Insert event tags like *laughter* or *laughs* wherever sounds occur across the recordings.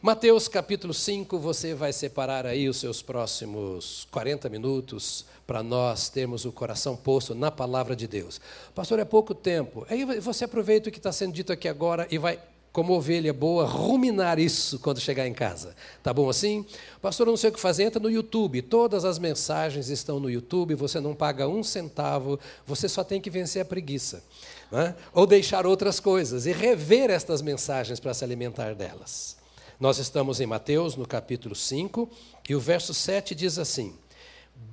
Mateus capítulo 5, você vai separar aí os seus próximos 40 minutos para nós termos o coração posto na palavra de Deus. Pastor, é pouco tempo. Aí você aproveita o que está sendo dito aqui agora e vai, como ovelha boa, ruminar isso quando chegar em casa. Tá bom assim? Pastor, não sei o que fazer, entra no YouTube. Todas as mensagens estão no YouTube, você não paga um centavo, você só tem que vencer a preguiça. Né? Ou deixar outras coisas e rever estas mensagens para se alimentar delas. Nós estamos em Mateus, no capítulo 5, e o verso 7 diz assim: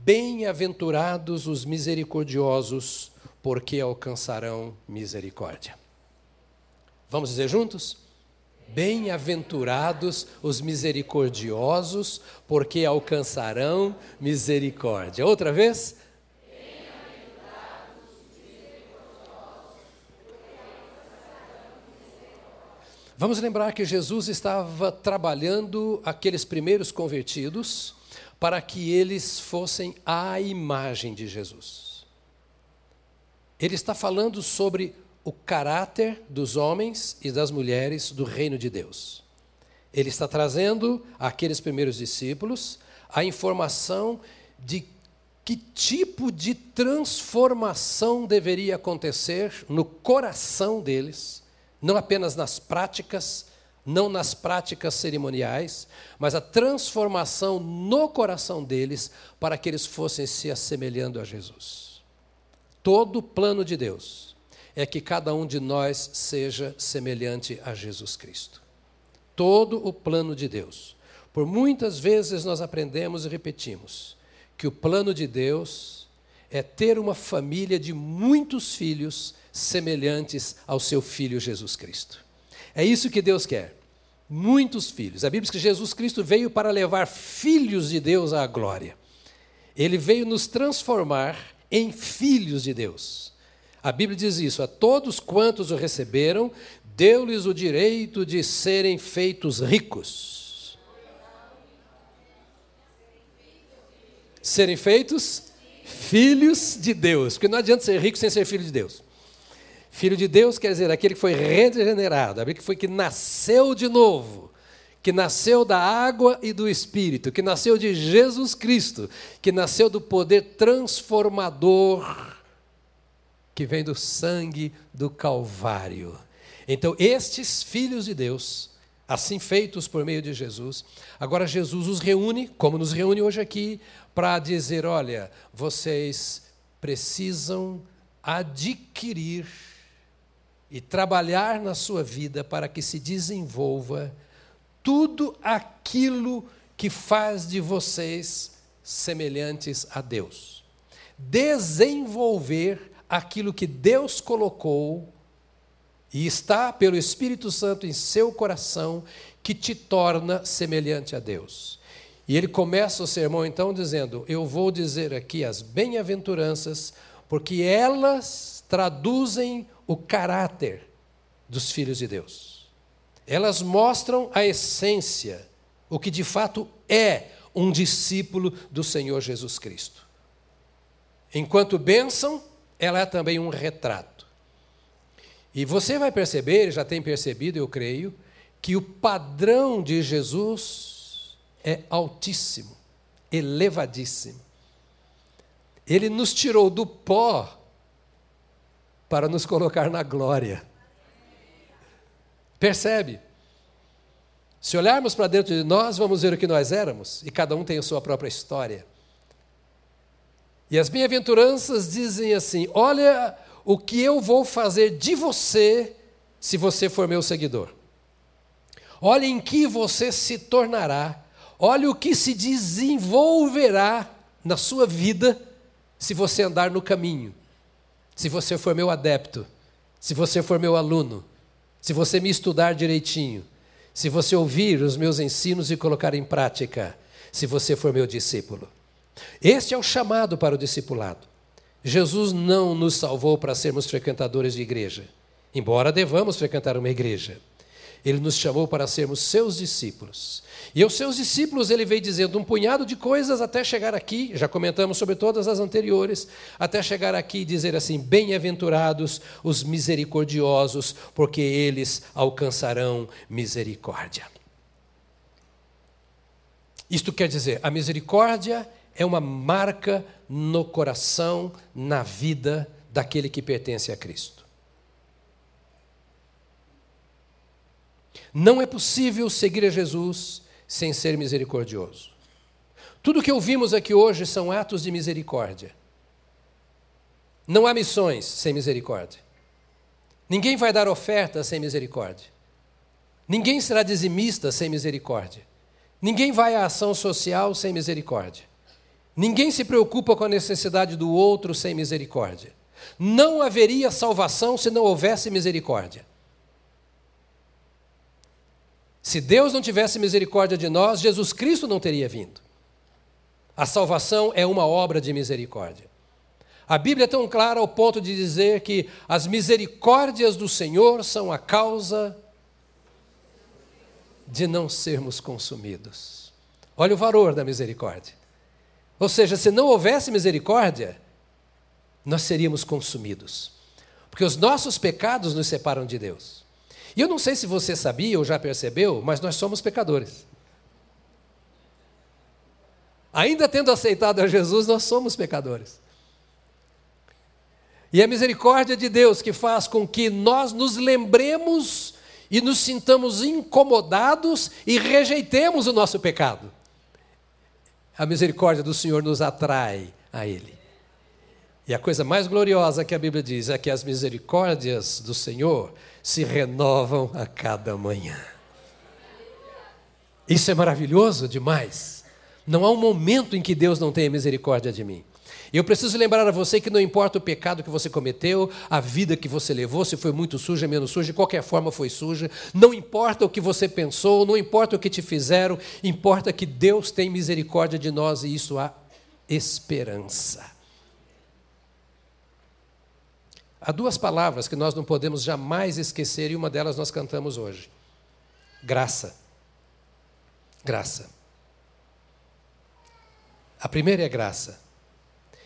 Bem-aventurados os misericordiosos, porque alcançarão misericórdia. Vamos dizer juntos? Bem-aventurados os misericordiosos, porque alcançarão misericórdia. Outra vez? Vamos lembrar que Jesus estava trabalhando aqueles primeiros convertidos para que eles fossem a imagem de Jesus. Ele está falando sobre o caráter dos homens e das mulheres do reino de Deus. Ele está trazendo àqueles primeiros discípulos a informação de que tipo de transformação deveria acontecer no coração deles não apenas nas práticas, não nas práticas cerimoniais, mas a transformação no coração deles para que eles fossem se assemelhando a Jesus. Todo o plano de Deus é que cada um de nós seja semelhante a Jesus Cristo. Todo o plano de Deus. Por muitas vezes nós aprendemos e repetimos que o plano de Deus é ter uma família de muitos filhos semelhantes ao seu filho Jesus Cristo. É isso que Deus quer. Muitos filhos. A Bíblia diz que Jesus Cristo veio para levar filhos de Deus à glória. Ele veio nos transformar em filhos de Deus. A Bíblia diz isso: a todos quantos o receberam, deu-lhes o direito de serem feitos ricos. Serem feitos filhos de Deus. Porque não adianta ser rico sem ser filho de Deus. Filho de Deus quer dizer aquele que foi regenerado, aquele que foi que nasceu de novo, que nasceu da água e do Espírito, que nasceu de Jesus Cristo, que nasceu do poder transformador que vem do sangue do Calvário. Então, estes filhos de Deus, assim feitos por meio de Jesus, agora Jesus os reúne, como nos reúne hoje aqui, para dizer: olha, vocês precisam adquirir e trabalhar na sua vida para que se desenvolva tudo aquilo que faz de vocês semelhantes a Deus. Desenvolver aquilo que Deus colocou e está pelo Espírito Santo em seu coração que te torna semelhante a Deus. E ele começa o sermão então dizendo: Eu vou dizer aqui as bem-aventuranças, porque elas traduzem o caráter dos filhos de Deus. Elas mostram a essência, o que de fato é um discípulo do Senhor Jesus Cristo. Enquanto bênção, ela é também um retrato. E você vai perceber, já tem percebido, eu creio, que o padrão de Jesus é altíssimo, elevadíssimo. Ele nos tirou do pó para nos colocar na glória. Percebe? Se olharmos para dentro de nós, vamos ver o que nós éramos, e cada um tem a sua própria história. E as bem-aventuranças dizem assim: Olha o que eu vou fazer de você se você for meu seguidor. Olha em que você se tornará. Olha o que se desenvolverá na sua vida se você andar no caminho se você for meu adepto, se você for meu aluno, se você me estudar direitinho, se você ouvir os meus ensinos e colocar em prática, se você for meu discípulo. Este é o chamado para o discipulado. Jesus não nos salvou para sermos frequentadores de igreja, embora devamos frequentar uma igreja. Ele nos chamou para sermos seus discípulos. E aos seus discípulos ele veio dizendo um punhado de coisas até chegar aqui, já comentamos sobre todas as anteriores, até chegar aqui e dizer assim: Bem-aventurados os misericordiosos, porque eles alcançarão misericórdia. Isto quer dizer, a misericórdia é uma marca no coração, na vida daquele que pertence a Cristo. Não é possível seguir a Jesus sem ser misericordioso. Tudo que ouvimos aqui hoje são atos de misericórdia. Não há missões sem misericórdia. Ninguém vai dar oferta sem misericórdia. Ninguém será dizimista sem misericórdia. Ninguém vai à ação social sem misericórdia. Ninguém se preocupa com a necessidade do outro sem misericórdia. Não haveria salvação se não houvesse misericórdia. Se Deus não tivesse misericórdia de nós, Jesus Cristo não teria vindo. A salvação é uma obra de misericórdia. A Bíblia é tão clara ao ponto de dizer que as misericórdias do Senhor são a causa de não sermos consumidos. Olha o valor da misericórdia. Ou seja, se não houvesse misericórdia, nós seríamos consumidos. Porque os nossos pecados nos separam de Deus. E eu não sei se você sabia ou já percebeu, mas nós somos pecadores. Ainda tendo aceitado a Jesus, nós somos pecadores. E a misericórdia de Deus que faz com que nós nos lembremos e nos sintamos incomodados e rejeitemos o nosso pecado. A misericórdia do Senhor nos atrai a Ele. E a coisa mais gloriosa que a Bíblia diz é que as misericórdias do Senhor se renovam a cada manhã. Isso é maravilhoso demais. Não há um momento em que Deus não tenha misericórdia de mim. E eu preciso lembrar a você que não importa o pecado que você cometeu, a vida que você levou, se foi muito suja, menos suja, de qualquer forma foi suja, não importa o que você pensou, não importa o que te fizeram, importa que Deus tem misericórdia de nós e isso há esperança. Há duas palavras que nós não podemos jamais esquecer e uma delas nós cantamos hoje: graça. Graça. A primeira é graça.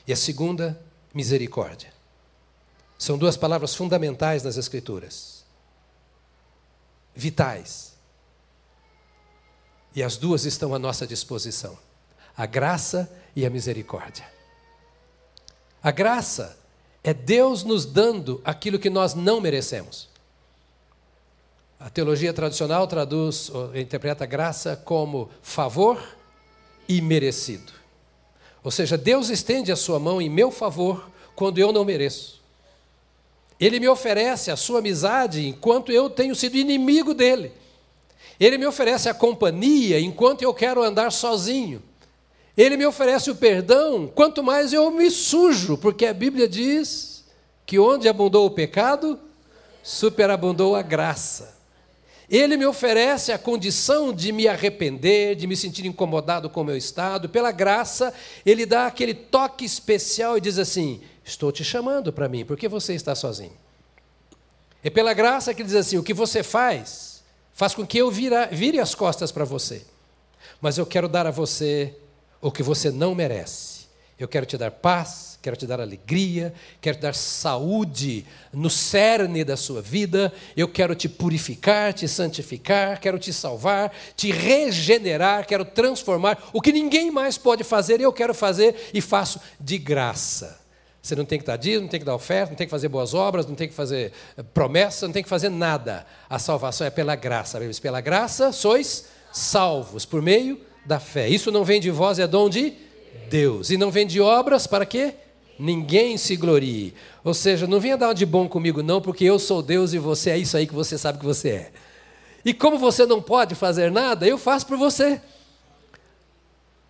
E a segunda, misericórdia. São duas palavras fundamentais nas Escrituras. Vitais. E as duas estão à nossa disposição: a graça e a misericórdia. A graça é Deus nos dando aquilo que nós não merecemos. A teologia tradicional traduz, interpreta graça como favor e merecido. Ou seja, Deus estende a sua mão em meu favor quando eu não mereço. Ele me oferece a sua amizade enquanto eu tenho sido inimigo dele. Ele me oferece a companhia enquanto eu quero andar sozinho. Ele me oferece o perdão, quanto mais eu me sujo, porque a Bíblia diz que onde abundou o pecado, superabundou a graça. Ele me oferece a condição de me arrepender, de me sentir incomodado com o meu estado. Pela graça, ele dá aquele toque especial e diz assim: Estou te chamando para mim, porque você está sozinho. É pela graça que ele diz assim: O que você faz, faz com que eu vira, vire as costas para você. Mas eu quero dar a você o que você não merece. Eu quero te dar paz, quero te dar alegria, quero te dar saúde no cerne da sua vida, eu quero te purificar, te santificar, quero te salvar, te regenerar, quero transformar. O que ninguém mais pode fazer, eu quero fazer e faço de graça. Você não tem que dar dízimo, não tem que dar oferta, não tem que fazer boas obras, não tem que fazer eh, promessa, não tem que fazer nada. A salvação é pela graça. Pela graça sois salvos por meio da fé. Isso não vem de vós, é dom de Deus. E não vem de obras para quê? ninguém se glorie. Ou seja, não venha dar de bom comigo, não, porque eu sou Deus e você é isso aí que você sabe que você é. E como você não pode fazer nada, eu faço por você.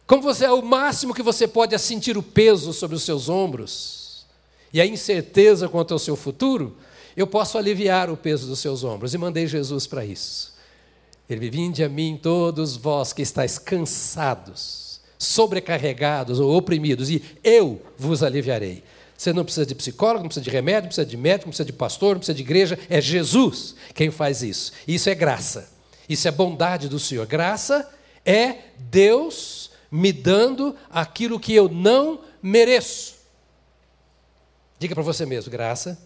Como você é o máximo que você pode é sentir o peso sobre os seus ombros e a incerteza quanto ao seu futuro, eu posso aliviar o peso dos seus ombros. E mandei Jesus para isso. Ele vinde a mim todos vós que estáis cansados sobrecarregados ou oprimidos, e eu vos aliviarei. Você não precisa de psicólogo, não precisa de remédio, não precisa de médico, não precisa de pastor, não precisa de igreja, é Jesus quem faz isso. Isso é graça. Isso é bondade do Senhor. Graça é Deus me dando aquilo que eu não mereço. Diga para você mesmo, graça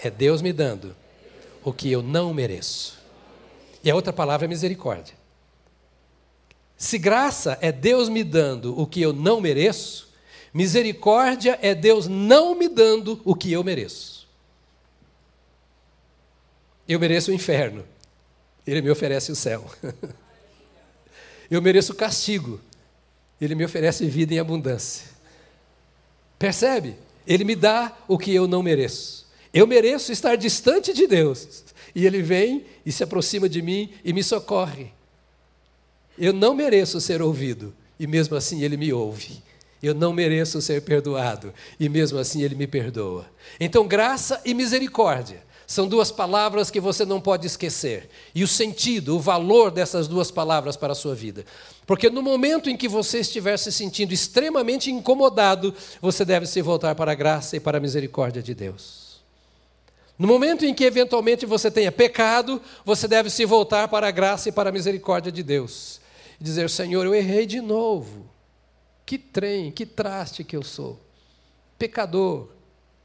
é Deus me dando o que eu não mereço. E a outra palavra é misericórdia. Se graça é Deus me dando o que eu não mereço, misericórdia é Deus não me dando o que eu mereço. Eu mereço o inferno, Ele me oferece o céu. *laughs* Eu mereço castigo, Ele me oferece vida em abundância. Percebe? Ele me dá o que eu não mereço. Eu mereço estar distante de Deus. E Ele vem e se aproxima de mim e me socorre. Eu não mereço ser ouvido, e mesmo assim Ele me ouve. Eu não mereço ser perdoado, e mesmo assim Ele me perdoa. Então, graça e misericórdia são duas palavras que você não pode esquecer. E o sentido, o valor dessas duas palavras para a sua vida. Porque no momento em que você estiver se sentindo extremamente incomodado, você deve se voltar para a graça e para a misericórdia de Deus. No momento em que eventualmente você tenha pecado, você deve se voltar para a graça e para a misericórdia de Deus. E dizer: Senhor, eu errei de novo. Que trem, que traste que eu sou. Pecador.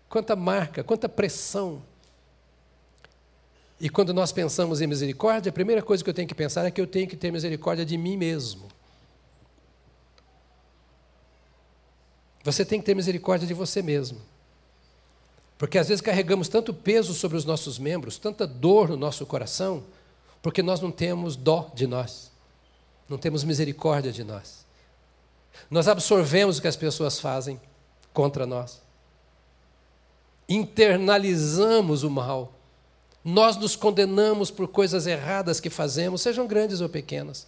Quanta marca, quanta pressão. E quando nós pensamos em misericórdia, a primeira coisa que eu tenho que pensar é que eu tenho que ter misericórdia de mim mesmo. Você tem que ter misericórdia de você mesmo. Porque às vezes carregamos tanto peso sobre os nossos membros, tanta dor no nosso coração, porque nós não temos dó de nós, não temos misericórdia de nós. Nós absorvemos o que as pessoas fazem contra nós, internalizamos o mal nós nos condenamos por coisas erradas que fazemos, sejam grandes ou pequenas.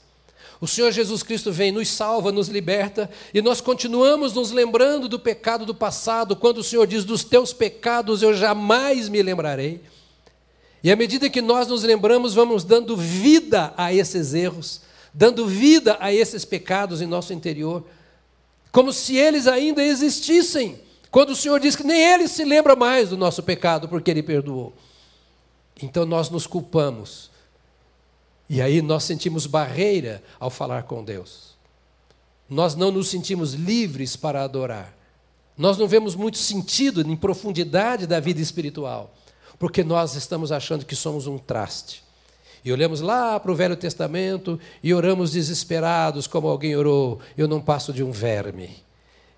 O Senhor Jesus Cristo vem, nos salva, nos liberta, e nós continuamos nos lembrando do pecado do passado, quando o Senhor diz: Dos teus pecados eu jamais me lembrarei. E à medida que nós nos lembramos, vamos dando vida a esses erros, dando vida a esses pecados em nosso interior, como se eles ainda existissem, quando o Senhor diz que nem ele se lembra mais do nosso pecado, porque ele perdoou. Então nós nos culpamos. E aí nós sentimos barreira ao falar com Deus. Nós não nos sentimos livres para adorar. Nós não vemos muito sentido em profundidade da vida espiritual, porque nós estamos achando que somos um traste. E olhamos lá para o Velho Testamento e oramos desesperados, como alguém orou: Eu não passo de um verme.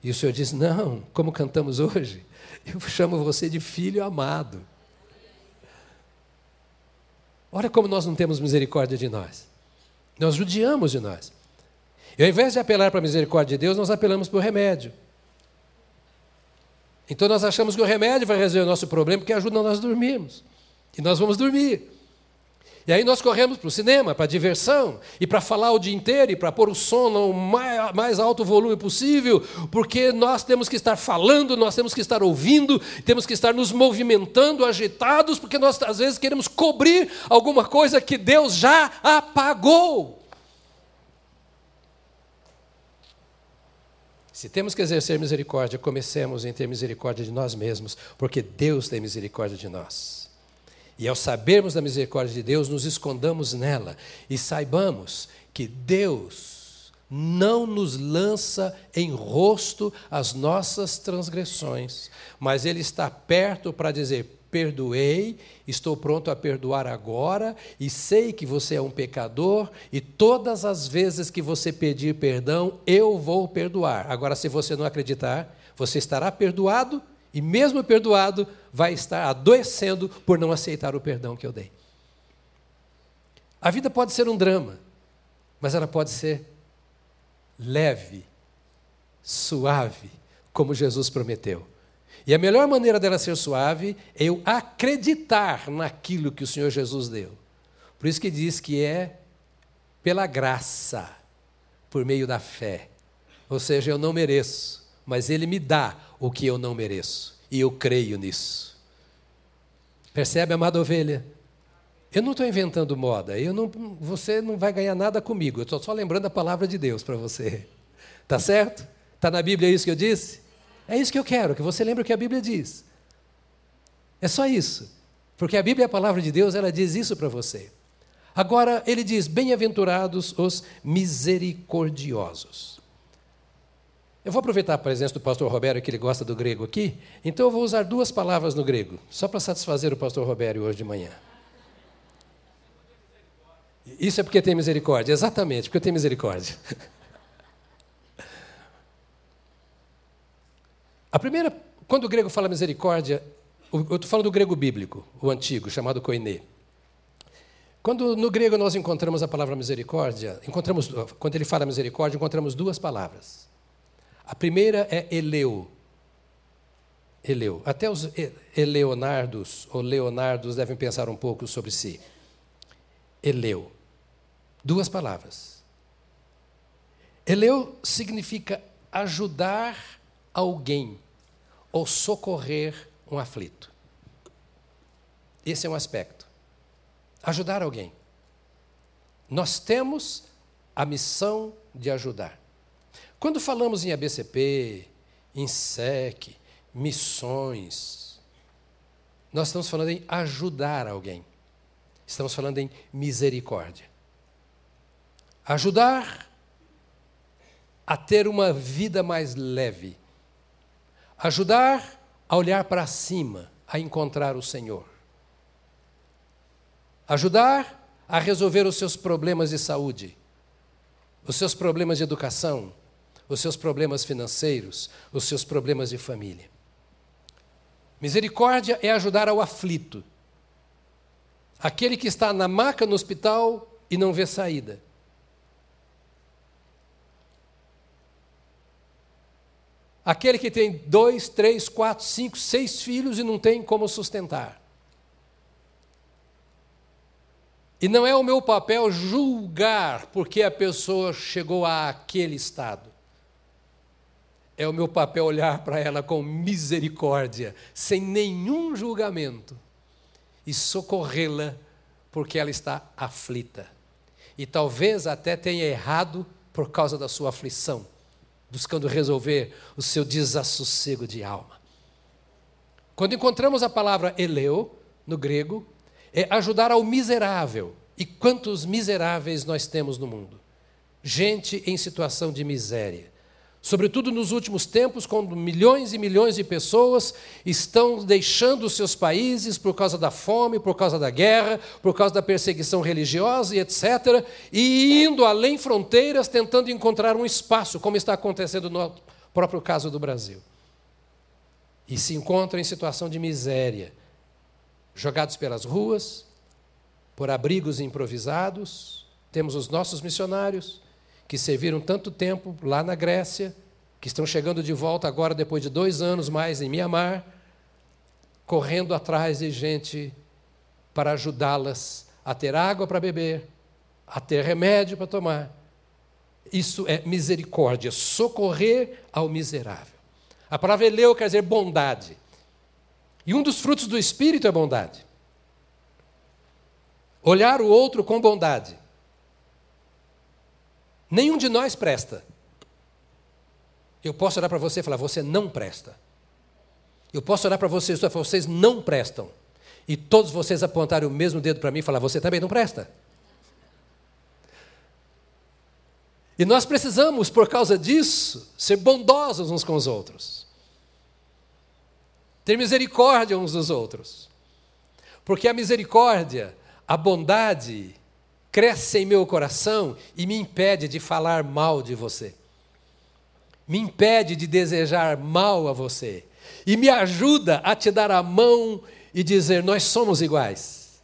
E o Senhor diz: Não, como cantamos hoje, eu chamo você de filho amado. Olha como nós não temos misericórdia de nós. Nós judiamos de nós. E ao invés de apelar para a misericórdia de Deus, nós apelamos para o remédio. Então nós achamos que o remédio vai resolver o nosso problema porque ajuda nós a dormirmos. E nós vamos dormir. E aí nós corremos para o cinema, para a diversão, e para falar o dia inteiro, e para pôr o som no mais, alto volume possível, porque nós temos que estar falando, nós temos que estar ouvindo, temos que estar nos movimentando, agitados, porque nós às vezes queremos cobrir alguma coisa que Deus já apagou. Se temos que exercer misericórdia, comecemos em ter misericórdia de nós mesmos, porque Deus tem misericórdia de nós. E ao sabermos da misericórdia de Deus, nos escondamos nela e saibamos que Deus não nos lança em rosto as nossas transgressões, mas Ele está perto para dizer: perdoei, estou pronto a perdoar agora, e sei que você é um pecador, e todas as vezes que você pedir perdão, eu vou perdoar. Agora, se você não acreditar, você estará perdoado e mesmo perdoado, vai estar adoecendo por não aceitar o perdão que eu dei. A vida pode ser um drama, mas ela pode ser leve, suave, como Jesus prometeu. E a melhor maneira dela ser suave é eu acreditar naquilo que o Senhor Jesus deu. Por isso que diz que é pela graça, por meio da fé. Ou seja, eu não mereço, mas Ele me dá o que eu não mereço. E eu creio nisso. Percebe, amada ovelha? Eu não estou inventando moda. Eu não, você não vai ganhar nada comigo. Eu estou só lembrando a palavra de Deus para você. Tá certo? Está na Bíblia isso que eu disse? É isso que eu quero, que você lembre o que a Bíblia diz. É só isso. Porque a Bíblia é a palavra de Deus, ela diz isso para você. Agora, ele diz: Bem-aventurados os misericordiosos. Eu vou aproveitar a presença do pastor Roberto, que ele gosta do grego aqui, então eu vou usar duas palavras no grego, só para satisfazer o pastor Roberto hoje de manhã. Isso é porque tem misericórdia, exatamente, porque tem misericórdia. *laughs* A primeira, quando o grego fala misericórdia, eu estou falando do grego bíblico, o antigo, chamado koiné. Quando no grego nós encontramos a palavra misericórdia, encontramos, quando ele fala misericórdia, encontramos duas palavras. A primeira é eleu. Eleu. Até os eleonardos ou leonardos devem pensar um pouco sobre si. Eleu. Duas palavras. Eleu significa ajudar alguém ou socorrer um aflito. Esse é um aspecto. Ajudar alguém. Nós temos a missão de ajudar. Quando falamos em ABCP, em SEC, missões, nós estamos falando em ajudar alguém. Estamos falando em misericórdia. Ajudar a ter uma vida mais leve. Ajudar a olhar para cima, a encontrar o Senhor. Ajudar a resolver os seus problemas de saúde, os seus problemas de educação, os seus problemas financeiros, os seus problemas de família. Misericórdia é ajudar ao aflito, aquele que está na maca no hospital e não vê saída. Aquele que tem dois, três, quatro, cinco, seis filhos e não tem como sustentar. E não é o meu papel julgar porque a pessoa chegou àquele estado. É o meu papel olhar para ela com misericórdia, sem nenhum julgamento, e socorrê-la porque ela está aflita. E talvez até tenha errado por causa da sua aflição, buscando resolver o seu desassossego de alma. Quando encontramos a palavra eleu, no grego, é ajudar ao miserável. E quantos miseráveis nós temos no mundo? Gente em situação de miséria Sobretudo nos últimos tempos, quando milhões e milhões de pessoas estão deixando os seus países por causa da fome, por causa da guerra, por causa da perseguição religiosa e etc., e indo além fronteiras tentando encontrar um espaço, como está acontecendo no próprio caso do Brasil. E se encontram em situação de miséria, jogados pelas ruas, por abrigos improvisados. Temos os nossos missionários que serviram tanto tempo lá na Grécia, que estão chegando de volta agora, depois de dois anos mais em Mianmar, correndo atrás de gente para ajudá-las a ter água para beber, a ter remédio para tomar. Isso é misericórdia, socorrer ao miserável. A palavra eleu quer dizer bondade. E um dos frutos do Espírito é bondade. Olhar o outro com bondade. Nenhum de nós presta. Eu posso olhar para você e falar, você não presta. Eu posso olhar para vocês e falar, vocês não prestam. E todos vocês apontarem o mesmo dedo para mim e falar, você também não presta. E nós precisamos, por causa disso, ser bondosos uns com os outros. Ter misericórdia uns dos outros. Porque a misericórdia, a bondade, cresce em meu coração e me impede de falar mal de você. Me impede de desejar mal a você. E me ajuda a te dar a mão e dizer: nós somos iguais.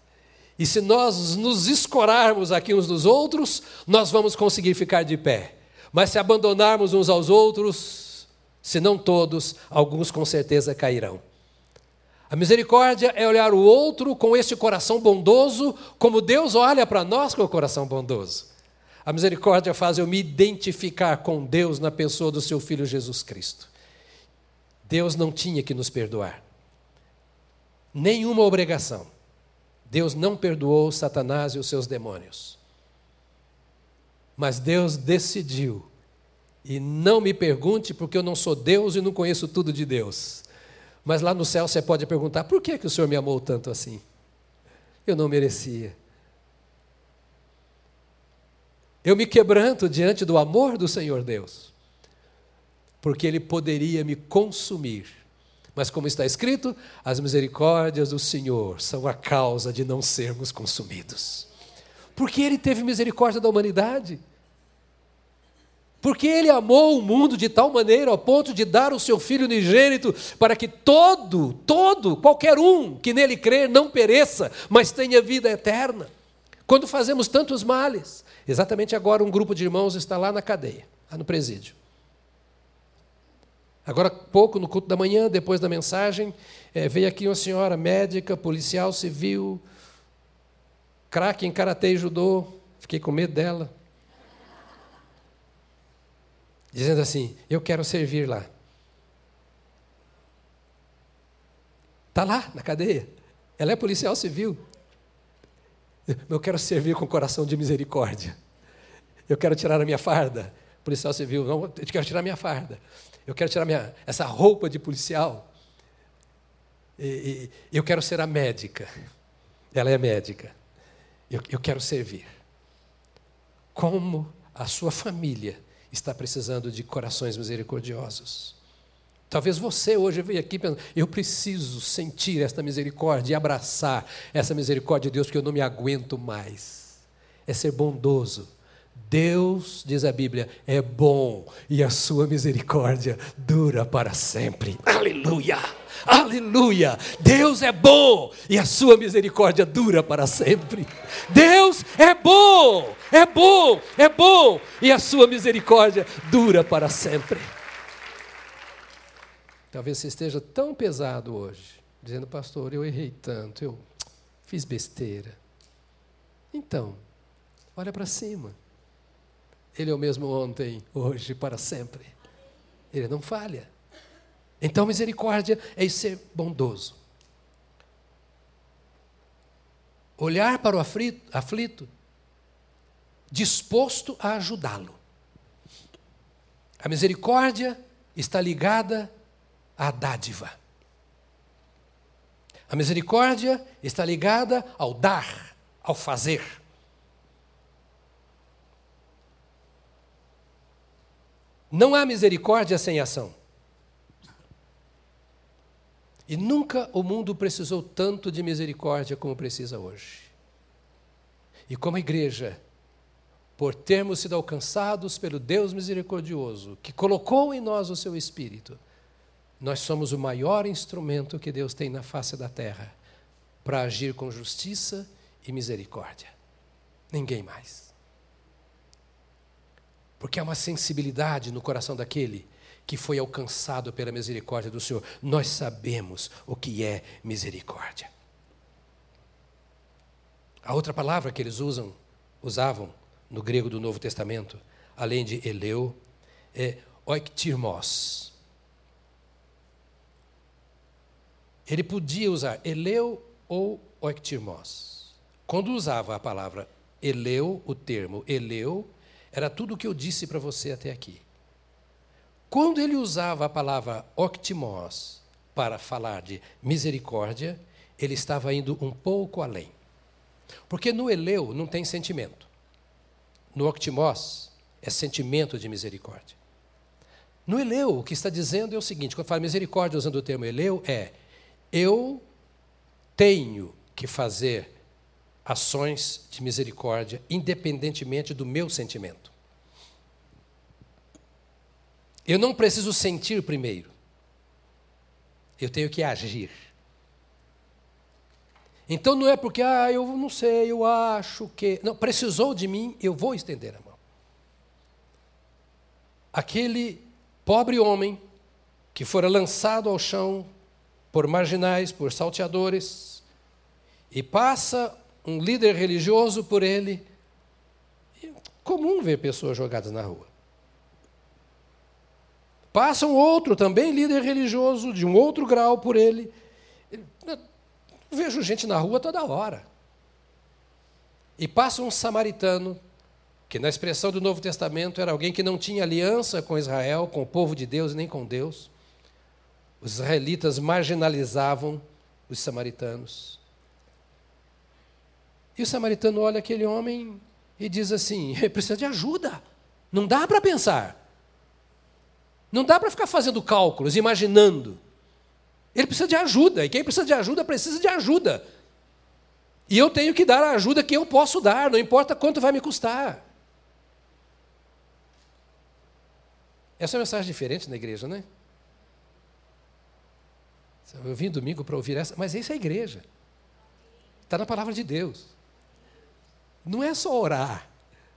E se nós nos escorarmos aqui uns dos outros, nós vamos conseguir ficar de pé. Mas se abandonarmos uns aos outros, se não todos, alguns com certeza cairão. A misericórdia é olhar o outro com este coração bondoso, como Deus olha para nós com o coração bondoso. A misericórdia faz eu me identificar com Deus na pessoa do seu filho Jesus Cristo. Deus não tinha que nos perdoar. Nenhuma obrigação. Deus não perdoou Satanás e os seus demônios. Mas Deus decidiu. E não me pergunte, porque eu não sou Deus e não conheço tudo de Deus. Mas lá no céu você pode perguntar: por que, que o Senhor me amou tanto assim? Eu não merecia. Eu me quebranto diante do amor do Senhor Deus, porque Ele poderia me consumir. Mas, como está escrito, as misericórdias do Senhor são a causa de não sermos consumidos. Porque ele teve misericórdia da humanidade. Porque ele amou o mundo de tal maneira ao ponto de dar o seu filho unigênito para que todo, todo, qualquer um que nele crer não pereça, mas tenha vida eterna. Quando fazemos tantos males, exatamente agora um grupo de irmãos está lá na cadeia, lá no presídio. Agora, pouco no culto da manhã, depois da mensagem, é, veio aqui uma senhora médica, policial civil, craque em karatê e judô, fiquei com medo dela dizendo assim: Eu quero servir lá. Está lá na cadeia. Ela é policial civil. Eu quero servir com coração de misericórdia. Eu quero tirar a minha farda. Policial civil, não, eu quero tirar a minha farda. Eu quero tirar minha, essa roupa de policial. E, e, eu quero ser a médica. Ela é médica. Eu, eu quero servir. Como a sua família está precisando de corações misericordiosos. Talvez você hoje veio aqui pensando, eu preciso sentir esta misericórdia e abraçar essa misericórdia de Deus, porque eu não me aguento mais. É ser bondoso. Deus, diz a Bíblia, é bom e a sua misericórdia dura para sempre. Aleluia! Aleluia! Deus é bom e a sua misericórdia dura para sempre. Deus é bom, é bom, é bom e a sua misericórdia dura para sempre. Talvez você esteja tão pesado hoje, dizendo, pastor, eu errei tanto, eu fiz besteira. Então, olha para cima. Ele é o mesmo ontem, hoje, para sempre. Ele não falha. Então, misericórdia é ser bondoso. Olhar para o aflito, aflito disposto a ajudá-lo. A misericórdia está ligada à dádiva. A misericórdia está ligada ao dar, ao fazer. Não há misericórdia sem ação. E nunca o mundo precisou tanto de misericórdia como precisa hoje. E como igreja, por termos sido alcançados pelo Deus misericordioso, que colocou em nós o seu Espírito, nós somos o maior instrumento que Deus tem na face da terra para agir com justiça e misericórdia. Ninguém mais. Porque há uma sensibilidade no coração daquele que foi alcançado pela misericórdia do Senhor. Nós sabemos o que é misericórdia. A outra palavra que eles usam, usavam no grego do Novo Testamento, além de eleu, é oiktirmos. Ele podia usar eleu ou oiktirmos. Quando usava a palavra eleu, o termo eleu, era tudo o que eu disse para você até aqui. Quando ele usava a palavra octimos para falar de misericórdia, ele estava indo um pouco além. Porque no eleu não tem sentimento. No octimos é sentimento de misericórdia. No eleu, o que está dizendo é o seguinte: quando fala misericórdia usando o termo eleu, é eu tenho que fazer ações de misericórdia independentemente do meu sentimento. Eu não preciso sentir primeiro. Eu tenho que agir. Então não é porque, ah, eu não sei, eu acho que. Não, precisou de mim, eu vou estender a mão. Aquele pobre homem que fora lançado ao chão por marginais, por salteadores, e passa um líder religioso por ele. É comum ver pessoas jogadas na rua. Passa um outro também, líder religioso, de um outro grau por ele. Eu vejo gente na rua toda hora. E passa um samaritano, que na expressão do Novo Testamento era alguém que não tinha aliança com Israel, com o povo de Deus nem com Deus. Os israelitas marginalizavam os samaritanos. E o samaritano olha aquele homem e diz assim: *laughs* precisa de ajuda. Não dá para pensar. Não dá para ficar fazendo cálculos, imaginando. Ele precisa de ajuda, e quem precisa de ajuda precisa de ajuda. E eu tenho que dar a ajuda que eu posso dar, não importa quanto vai me custar. Essa é uma mensagem diferente na igreja, né? Eu vim domingo para ouvir essa, mas essa é a igreja. Está na palavra de Deus. Não é só orar,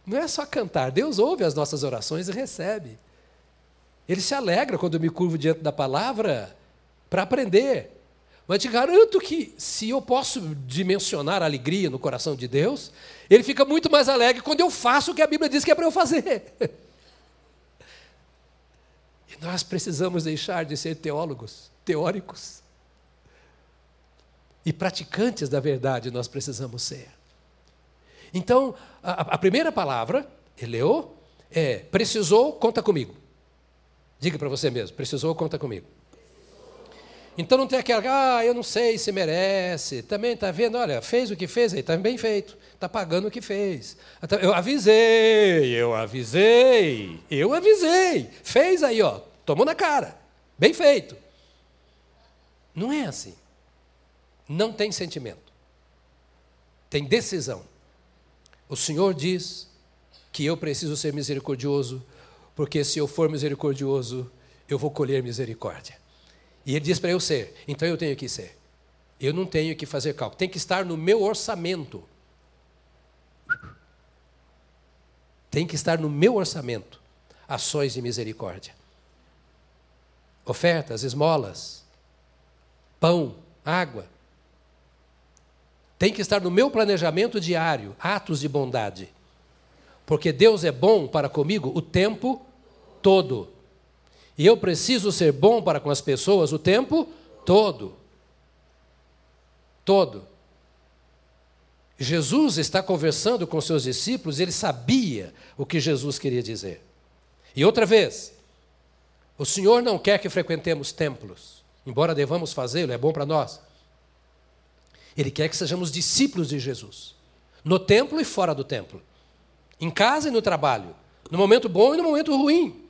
não é só cantar. Deus ouve as nossas orações e recebe. Ele se alegra quando eu me curvo diante da palavra para aprender. Mas te garanto que, se eu posso dimensionar a alegria no coração de Deus, ele fica muito mais alegre quando eu faço o que a Bíblia diz que é para eu fazer. *laughs* E nós precisamos deixar de ser teólogos, teóricos. E praticantes da verdade nós precisamos ser. Então, a, a primeira palavra, eleu, é precisou, conta comigo. Diga para você mesmo, precisou, conta comigo. Então não tem aquela, ah, eu não sei se merece. Também está vendo, olha, fez o que fez, aí está bem feito. Está pagando o que fez. Eu avisei, eu avisei, eu avisei. Fez aí, ó, tomou na cara. Bem feito. Não é assim. Não tem sentimento. Tem decisão. O Senhor diz que eu preciso ser misericordioso, porque se eu for misericordioso, eu vou colher misericórdia. E ele diz para eu ser, então eu tenho que ser. Eu não tenho que fazer cálculo, tem que estar no meu orçamento. Tem que estar no meu orçamento ações de misericórdia. Ofertas, esmolas, pão, água. Tem que estar no meu planejamento diário, atos de bondade. Porque Deus é bom para comigo o tempo todo. E eu preciso ser bom para com as pessoas o tempo todo. Todo. Jesus está conversando com seus discípulos, ele sabia o que Jesus queria dizer. E outra vez, o Senhor não quer que frequentemos templos, embora devamos fazê-lo, é bom para nós. Ele quer que sejamos discípulos de Jesus, no templo e fora do templo, em casa e no trabalho, no momento bom e no momento ruim.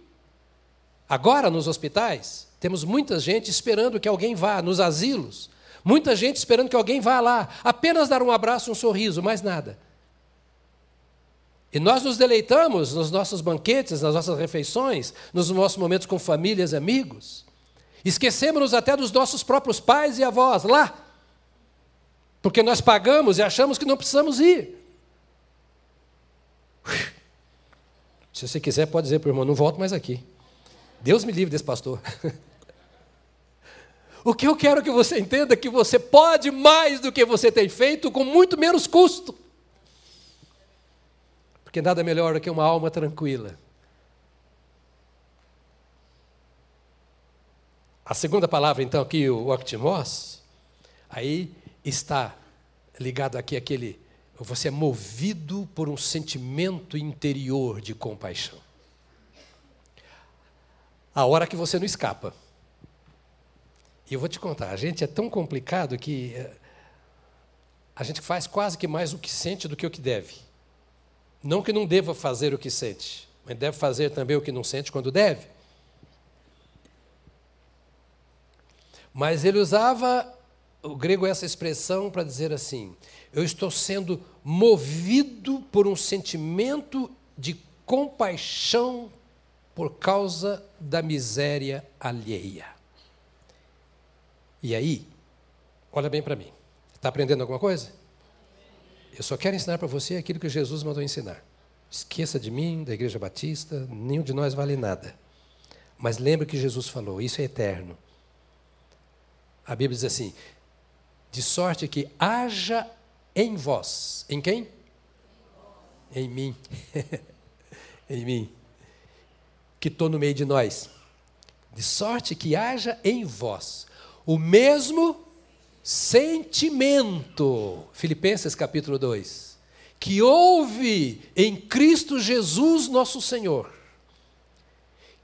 Agora, nos hospitais, temos muita gente esperando que alguém vá, nos asilos, muita gente esperando que alguém vá lá, apenas dar um abraço, um sorriso, mais nada. E nós nos deleitamos nos nossos banquetes, nas nossas refeições, nos nossos momentos com famílias e amigos. Esquecemos-nos até dos nossos próprios pais e avós lá, porque nós pagamos e achamos que não precisamos ir. Se você quiser, pode dizer para o irmão: não volto mais aqui. Deus me livre desse pastor. *laughs* O que eu quero que você entenda é que você pode mais do que você tem feito com muito menos custo. Porque nada melhor do que uma alma tranquila. A segunda palavra, então, aqui, o octimos, aí está ligado aqui aquele. Você é movido por um sentimento interior de compaixão a hora que você não escapa. E eu vou te contar, a gente é tão complicado que eh, a gente faz quase que mais o que sente do que o que deve. Não que não deva fazer o que sente, mas deve fazer também o que não sente quando deve. Mas ele usava o grego essa expressão para dizer assim: eu estou sendo movido por um sentimento de compaixão por causa da miséria alheia. E aí, olha bem para mim. Está aprendendo alguma coisa? Eu só quero ensinar para você aquilo que Jesus mandou ensinar. Esqueça de mim, da Igreja Batista, nenhum de nós vale nada. Mas lembre que Jesus falou, isso é eterno. A Bíblia diz assim: de sorte que haja em vós. Em quem? Em mim. *laughs* em mim que estou no meio de nós. De sorte que haja em vós o mesmo sentimento. Filipenses capítulo 2. Que houve em Cristo Jesus nosso Senhor.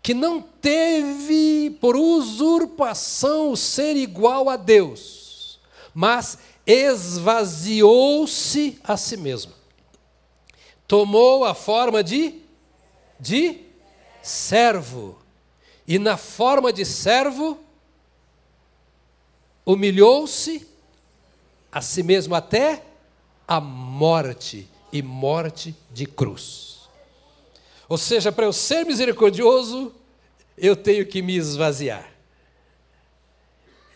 Que não teve por usurpação ser igual a Deus, mas esvaziou-se a si mesmo. Tomou a forma de de servo. E na forma de servo, humilhou-se a si mesmo até a morte e morte de cruz. Ou seja, para eu ser misericordioso, eu tenho que me esvaziar.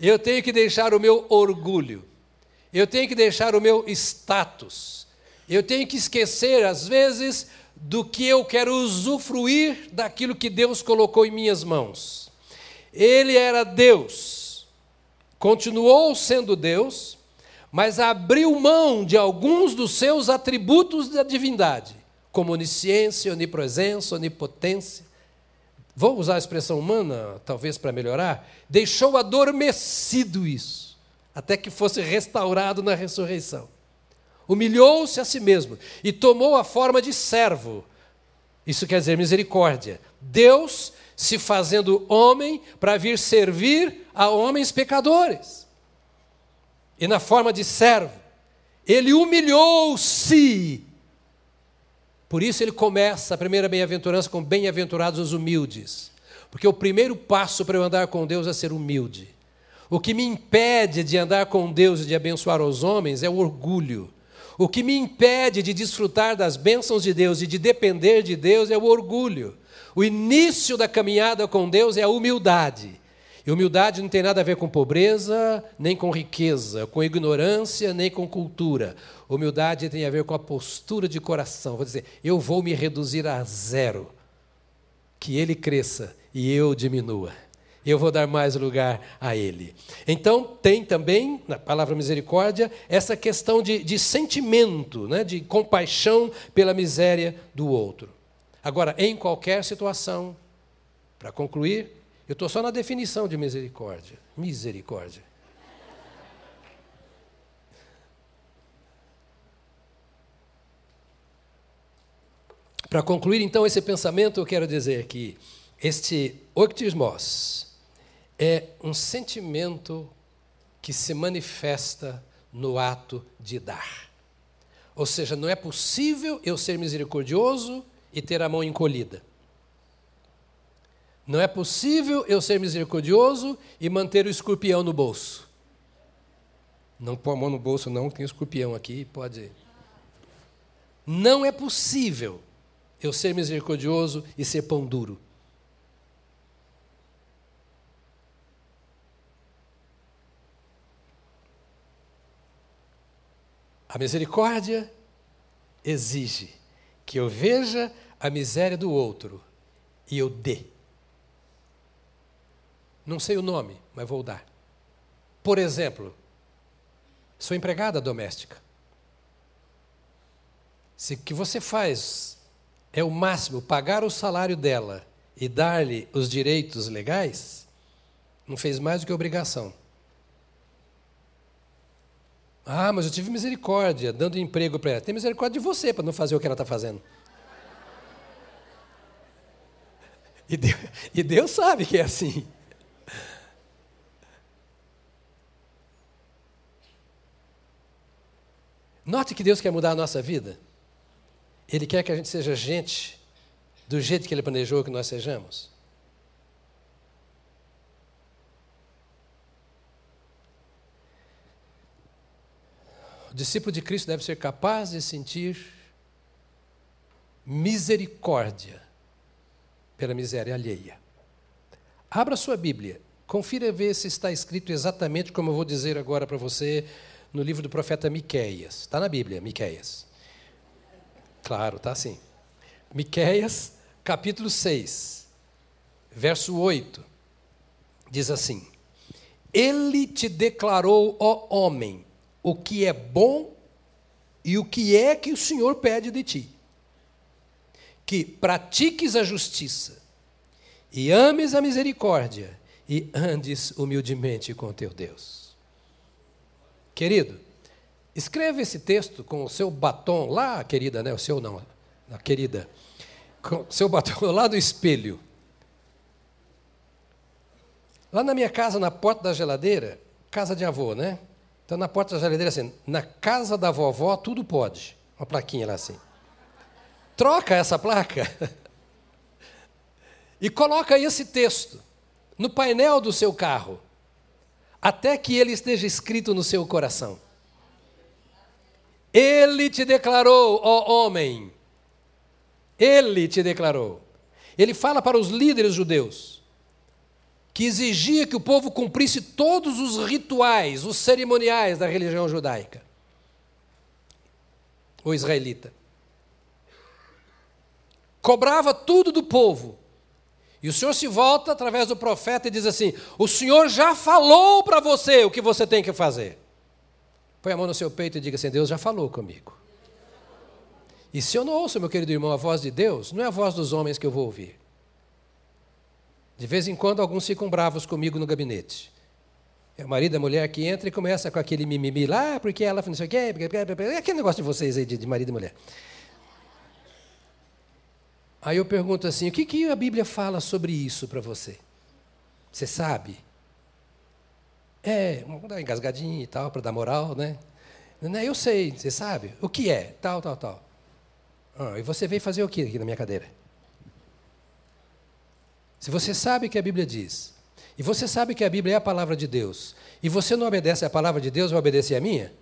Eu tenho que deixar o meu orgulho. Eu tenho que deixar o meu status. Eu tenho que esquecer, às vezes, do que eu quero usufruir daquilo que Deus colocou em minhas mãos. Ele era Deus, continuou sendo Deus, mas abriu mão de alguns dos seus atributos da divindade, como onisciência, onipresença, onipotência. Vou usar a expressão humana, talvez para melhorar. Deixou adormecido isso, até que fosse restaurado na ressurreição. Humilhou-se a si mesmo e tomou a forma de servo. Isso quer dizer misericórdia. Deus se fazendo homem para vir servir a homens pecadores e na forma de servo. Ele humilhou-se. Por isso ele começa a primeira bem-aventurança com bem-aventurados os humildes. Porque o primeiro passo para eu andar com Deus é ser humilde. O que me impede de andar com Deus e de abençoar os homens é o orgulho. O que me impede de desfrutar das bênçãos de Deus e de depender de Deus é o orgulho. O início da caminhada com Deus é a humildade. E humildade não tem nada a ver com pobreza, nem com riqueza, com ignorância, nem com cultura. Humildade tem a ver com a postura de coração. Vou dizer, eu vou me reduzir a zero. Que ele cresça e eu diminua. Eu vou dar mais lugar a ele. Então, tem também, na palavra misericórdia, essa questão de, de sentimento, né, de compaixão pela miséria do outro. Agora, em qualquer situação, para concluir, eu estou só na definição de misericórdia. Misericórdia. Para concluir, então, esse pensamento, eu quero dizer que este octismos é um sentimento que se manifesta no ato de dar. Ou seja, não é possível eu ser misericordioso e ter a mão encolhida. Não é possível eu ser misericordioso e manter o escorpião no bolso. Não põe a mão no bolso, não, tem escorpião aqui, pode. Não é possível eu ser misericordioso e ser pão duro. A misericórdia exige que eu veja a miséria do outro e eu dê. Não sei o nome, mas vou dar. Por exemplo, sou empregada doméstica. Se que você faz é o máximo, pagar o salário dela e dar-lhe os direitos legais, não fez mais do que obrigação. Ah, mas eu tive misericórdia, dando emprego para ela. Tem misericórdia de você para não fazer o que ela está fazendo. E Deus, e Deus sabe que é assim. Note que Deus quer mudar a nossa vida. Ele quer que a gente seja gente do jeito que Ele planejou que nós sejamos. O discípulo de Cristo deve ser capaz de sentir misericórdia pela miséria alheia. Abra sua Bíblia, confira ver se está escrito exatamente como eu vou dizer agora para você no livro do profeta Miqueias. Está na Bíblia, Miqueias. Claro, está assim. Miqueias, capítulo 6, verso 8. Diz assim: Ele te declarou, ó homem, o que é bom e o que é que o Senhor pede de ti. Que pratiques a justiça e ames a misericórdia e andes humildemente com teu Deus. Querido, escreva esse texto com o seu batom lá, querida, né? O seu não, a querida. Com o seu batom *laughs* lá do espelho. Lá na minha casa, na porta da geladeira, casa de avô, né? Então, na porta da geladeira, assim, na casa da vovó, tudo pode. Uma plaquinha lá assim. Troca essa placa *laughs* e coloca esse texto no painel do seu carro até que ele esteja escrito no seu coração. Ele te declarou, ó homem. Ele te declarou. Ele fala para os líderes judeus que exigia que o povo cumprisse todos os rituais, os cerimoniais da religião judaica. O israelita. Cobrava tudo do povo. E o Senhor se volta através do profeta e diz assim: O Senhor já falou para você o que você tem que fazer. Põe a mão no seu peito e diga assim: Deus já falou comigo. E se eu não ouço, meu querido irmão, a voz de Deus, não é a voz dos homens que eu vou ouvir. De vez em quando, alguns ficam bravos comigo no gabinete. É o marido da mulher que entra e começa com aquele mimimi lá, porque ela não sei o quê, é aquele negócio de vocês aí, de, marido e mulher. Aí eu pergunto assim: o que, que a Bíblia fala sobre isso para você? Você sabe? É, uma engasgadinha e tal, para dar moral, né? Eu sei, você sabe. O que é? Tal, tal, tal. Ah, e você veio fazer o que aqui na minha cadeira? Se você sabe que a Bíblia diz, e você sabe que a Bíblia é a palavra de Deus, e você não obedece à palavra de Deus, vai obedecer a minha?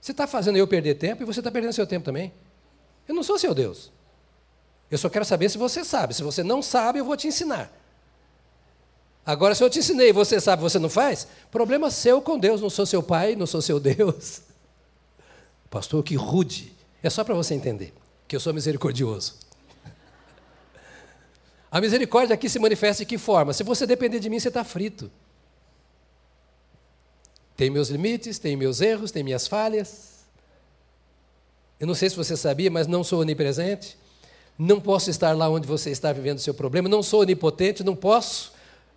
Você está fazendo eu perder tempo e você está perdendo seu tempo também. Eu não sou seu Deus. Eu só quero saber se você sabe. Se você não sabe, eu vou te ensinar. Agora, se eu te ensinei você sabe, você não faz, problema seu com Deus. Não sou seu pai, não sou seu Deus. *laughs* Pastor, que rude. É só para você entender que eu sou misericordioso. *laughs* A misericórdia aqui se manifesta de que forma? Se você depender de mim, você está frito. Tem meus limites, tem meus erros, tem minhas falhas. Eu não sei se você sabia, mas não sou onipresente. Não posso estar lá onde você está vivendo o seu problema. Não sou onipotente, não posso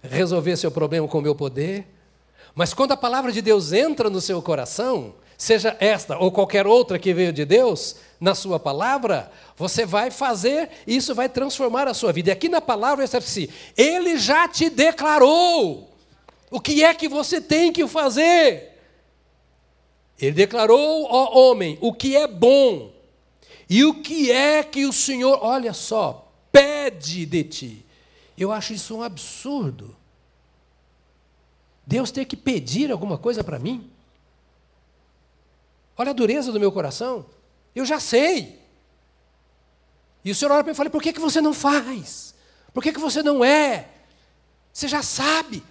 resolver seu problema com o meu poder. Mas quando a palavra de Deus entra no seu coração, seja esta ou qualquer outra que veio de Deus, na sua palavra, você vai fazer e isso vai transformar a sua vida. E aqui na palavra está assim: Ele já te declarou o que é que você tem que fazer. Ele declarou, ó homem, o que é bom e o que é que o Senhor, olha só, pede de ti. Eu acho isso um absurdo. Deus ter que pedir alguma coisa para mim. Olha a dureza do meu coração. Eu já sei. E o Senhor olha para mim e fala: por que, que você não faz? Por que, que você não é? Você já sabe.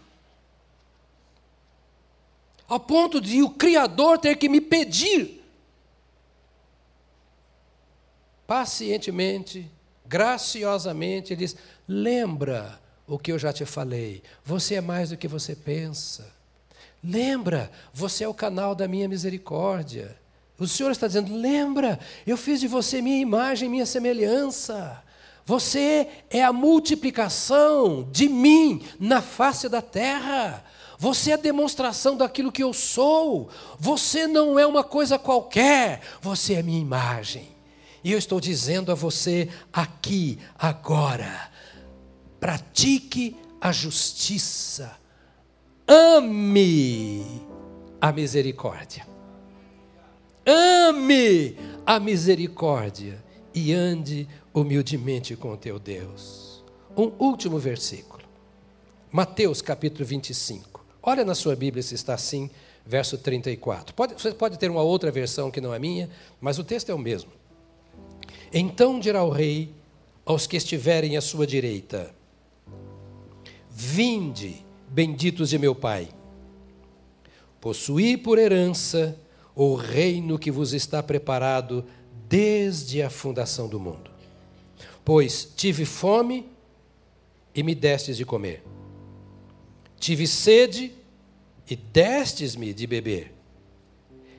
Ao ponto de o Criador ter que me pedir. Pacientemente, graciosamente, ele diz: lembra o que eu já te falei. Você é mais do que você pensa. Lembra, você é o canal da minha misericórdia. O Senhor está dizendo: lembra, eu fiz de você minha imagem, minha semelhança. Você é a multiplicação de mim na face da terra. Você é a demonstração daquilo que eu sou. Você não é uma coisa qualquer. Você é minha imagem. E eu estou dizendo a você aqui, agora: pratique a justiça ame a misericórdia. Ame a misericórdia e ande humildemente com teu Deus. Um último versículo. Mateus capítulo 25. Olha na sua Bíblia se está assim, verso 34. Pode, você pode ter uma outra versão que não é minha, mas o texto é o mesmo. Então dirá o rei aos que estiverem à sua direita: Vinde, benditos de meu Pai. Possuí por herança o reino que vos está preparado desde a fundação do mundo. Pois tive fome e me destes de comer. Tive sede e destes-me de beber.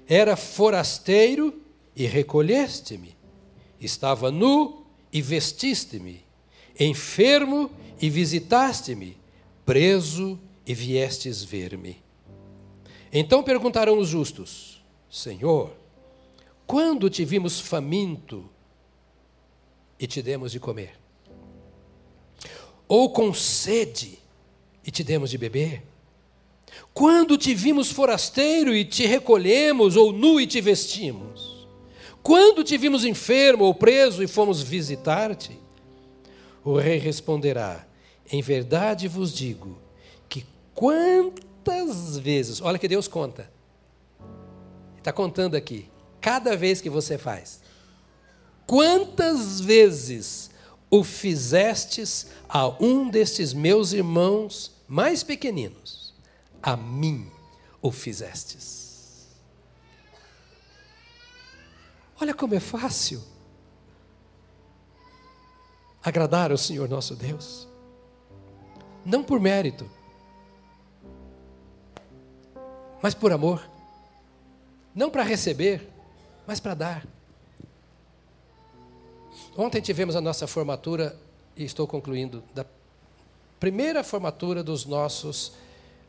Era forasteiro e recolheste-me. Estava nu e vestiste-me. Enfermo e visitaste-me preso e viestes ver-me. Então perguntarão os justos: Senhor, quando te vimos faminto e te demos de comer? Ou com sede e te demos de beber? Quando te vimos forasteiro e te recolhemos, ou nu e te vestimos? Quando te vimos enfermo ou preso e fomos visitar-te? O rei responderá: em verdade vos digo que quantas vezes, olha que Deus conta, está contando aqui, cada vez que você faz. Quantas vezes o fizestes a um destes meus irmãos mais pequeninos? A mim o fizestes. Olha como é fácil agradar ao Senhor nosso Deus. Não por mérito, mas por amor. Não para receber, mas para dar. Ontem tivemos a nossa formatura, e estou concluindo, da primeira formatura dos nossos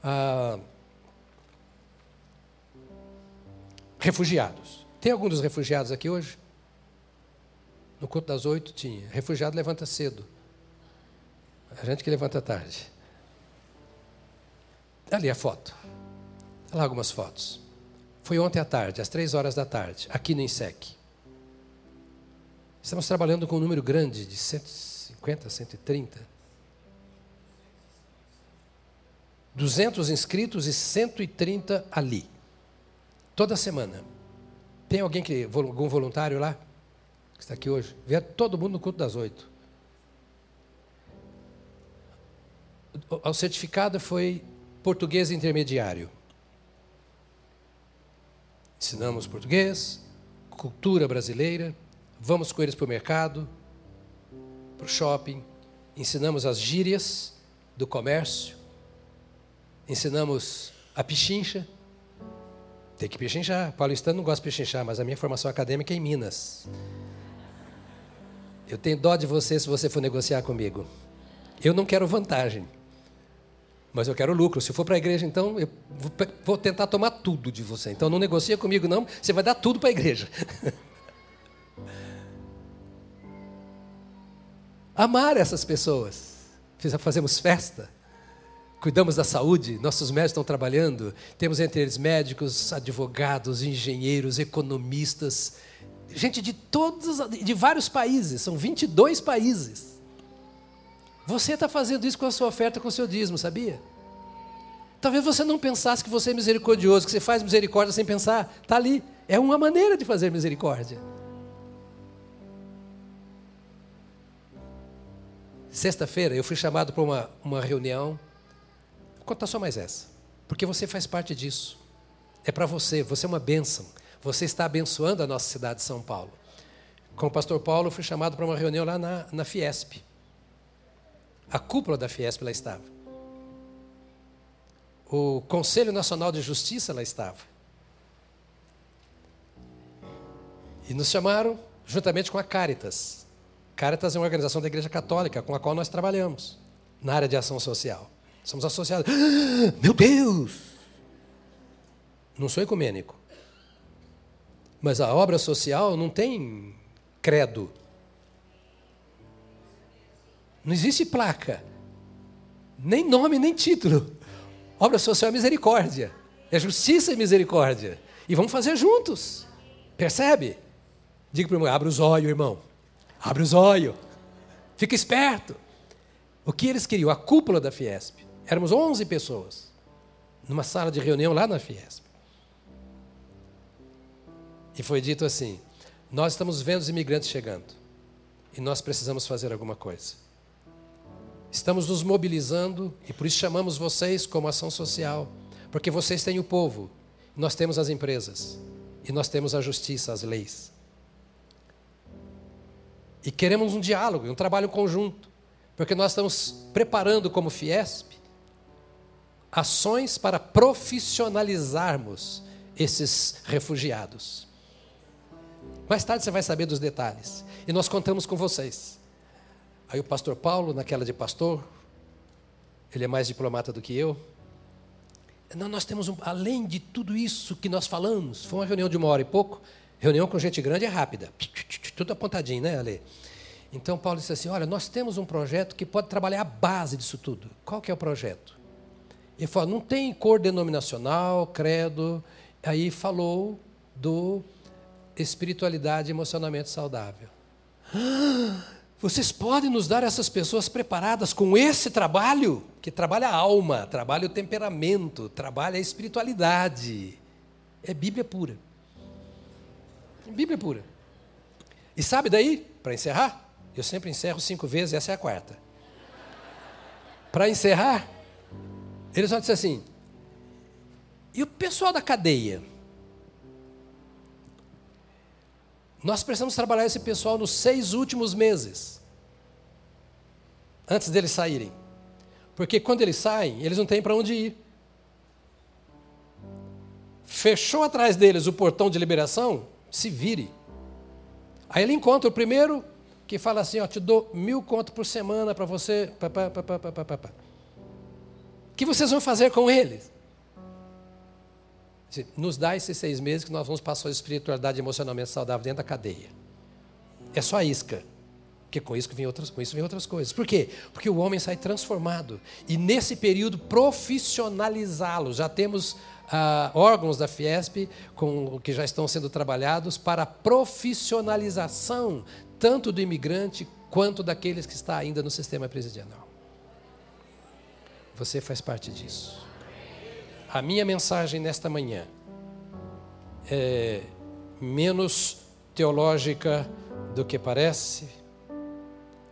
ah, refugiados. Tem algum dos refugiados aqui hoje? No culto das oito tinha. Refugiado levanta cedo. A gente que levanta tarde. Ali a foto. Olha lá algumas fotos. Foi ontem à tarde, às três horas da tarde, aqui no INSEC. Estamos trabalhando com um número grande de 150, 130. 200 inscritos e 130 ali. Toda semana. Tem alguém que algum voluntário lá? Que está aqui hoje? Vier todo mundo no culto das oito. O certificado foi português intermediário. Ensinamos português, cultura brasileira, vamos com eles para o mercado, para o shopping, ensinamos as gírias do comércio, ensinamos a pichincha. Tem que pichinchar. Paulistano não gosta de pichinchar, mas a minha formação acadêmica é em Minas. Eu tenho dó de você se você for negociar comigo. Eu não quero vantagem mas eu quero lucro. Se for para a igreja, então eu vou tentar tomar tudo de você. Então não negocia comigo, não, você vai dar tudo para a igreja. *laughs* Amar essas pessoas. Fazemos festa, cuidamos da saúde, nossos médicos estão trabalhando, temos entre eles médicos, advogados, engenheiros, economistas, gente de todos, de vários países, são 22 países. Você está fazendo isso com a sua oferta, com o seu dízimo, sabia? Talvez você não pensasse que você é misericordioso, que você faz misericórdia sem pensar. Está ali. É uma maneira de fazer misericórdia. Sexta-feira eu fui chamado para uma, uma reunião. Vou contar só mais essa. Porque você faz parte disso. É para você, você é uma bênção. Você está abençoando a nossa cidade de São Paulo. Com o pastor Paulo, eu fui chamado para uma reunião lá na, na Fiesp. A cúpula da Fiesp lá estava. O Conselho Nacional de Justiça lá estava. E nos chamaram juntamente com a Caritas. Caritas é uma organização da Igreja Católica com a qual nós trabalhamos na área de ação social. Somos associados. *gasps* Meu Deus! Não sou ecumênico. Mas a obra social não tem credo. Não existe placa, nem nome, nem título. Obra social é misericórdia, é justiça e misericórdia. E vamos fazer juntos. Percebe? Diga para o irmão, abre os olhos, irmão. Abre os olhos. Fica esperto. O que eles queriam? A cúpula da Fiesp. Éramos 11 pessoas. Numa sala de reunião lá na Fiesp. E foi dito assim: Nós estamos vendo os imigrantes chegando. E nós precisamos fazer alguma coisa. Estamos nos mobilizando e por isso chamamos vocês como ação social, porque vocês têm o povo, nós temos as empresas e nós temos a justiça, as leis. E queremos um diálogo, um trabalho conjunto, porque nós estamos preparando como Fiesp ações para profissionalizarmos esses refugiados. Mais tarde você vai saber dos detalhes. E nós contamos com vocês. Aí o pastor Paulo, naquela de pastor, ele é mais diplomata do que eu. Não, nós temos, um, além de tudo isso que nós falamos, foi uma reunião de uma hora e pouco, reunião com gente grande é rápida, tudo apontadinho, né, Ale? Então Paulo disse assim: Olha, nós temos um projeto que pode trabalhar a base disso tudo. Qual que é o projeto? Ele falou: não tem cor denominacional, credo. Aí falou do espiritualidade e emocionamento saudável. *gasps* Vocês podem nos dar essas pessoas preparadas com esse trabalho, que trabalha a alma, trabalha o temperamento, trabalha a espiritualidade. É Bíblia pura. Bíblia pura. E sabe daí, para encerrar? Eu sempre encerro cinco vezes, essa é a quarta. Para encerrar, ele só disse assim: e o pessoal da cadeia? Nós precisamos trabalhar esse pessoal nos seis últimos meses, antes deles saírem. Porque quando eles saem, eles não têm para onde ir. Fechou atrás deles o portão de liberação, se vire. Aí ele encontra o primeiro que fala assim: ó, te dou mil conto por semana para você. O que vocês vão fazer com eles? Nos dá esses seis meses que nós vamos passar a espiritualidade emocionalmente saudável dentro da cadeia. É só isca. Porque com isso, vem outras, com isso vem outras coisas. Por quê? Porque o homem sai transformado. E nesse período, profissionalizá-lo. Já temos ah, órgãos da Fiesp com, que já estão sendo trabalhados para a profissionalização tanto do imigrante quanto daqueles que está ainda no sistema presidencial. Você faz parte disso. A minha mensagem nesta manhã é menos teológica do que parece,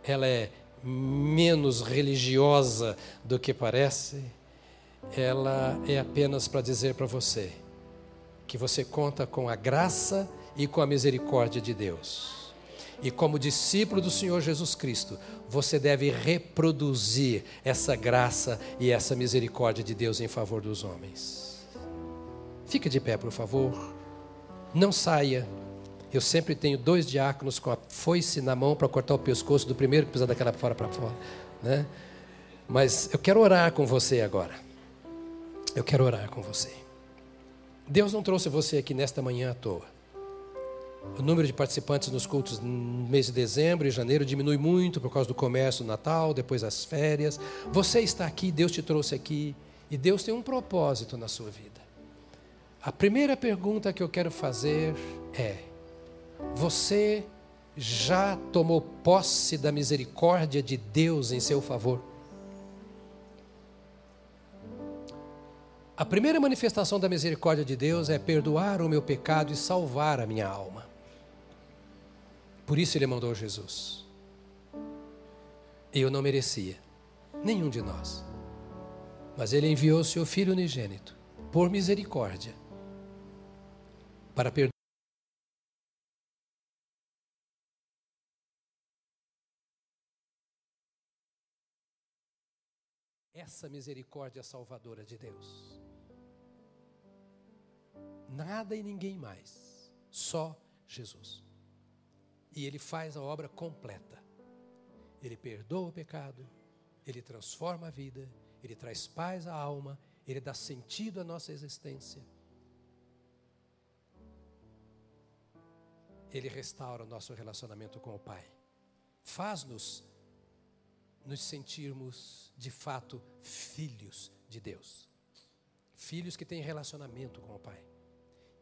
ela é menos religiosa do que parece, ela é apenas para dizer para você que você conta com a graça e com a misericórdia de Deus. E como discípulo do Senhor Jesus Cristo, você deve reproduzir essa graça e essa misericórdia de Deus em favor dos homens. Fica de pé, por favor. Não saia. Eu sempre tenho dois diáconos com a foice na mão para cortar o pescoço do primeiro que precisa daquela fora para fora. Né? Mas eu quero orar com você agora. Eu quero orar com você. Deus não trouxe você aqui nesta manhã à toa. O número de participantes nos cultos no mês de dezembro e janeiro diminui muito por causa do comércio do Natal, depois das férias. Você está aqui, Deus te trouxe aqui e Deus tem um propósito na sua vida. A primeira pergunta que eu quero fazer é: você já tomou posse da misericórdia de Deus em seu favor? A primeira manifestação da misericórdia de Deus é perdoar o meu pecado e salvar a minha alma. Por isso ele mandou Jesus. Eu não merecia, nenhum de nós. Mas ele enviou seu filho unigênito, por misericórdia, para perdoar. Essa misericórdia salvadora de Deus nada e ninguém mais, só Jesus. E Ele faz a obra completa. Ele perdoa o pecado, Ele transforma a vida, Ele traz paz à alma, Ele dá sentido à nossa existência. Ele restaura o nosso relacionamento com o Pai. Faz-nos nos sentirmos de fato filhos de Deus. Filhos que têm relacionamento com o Pai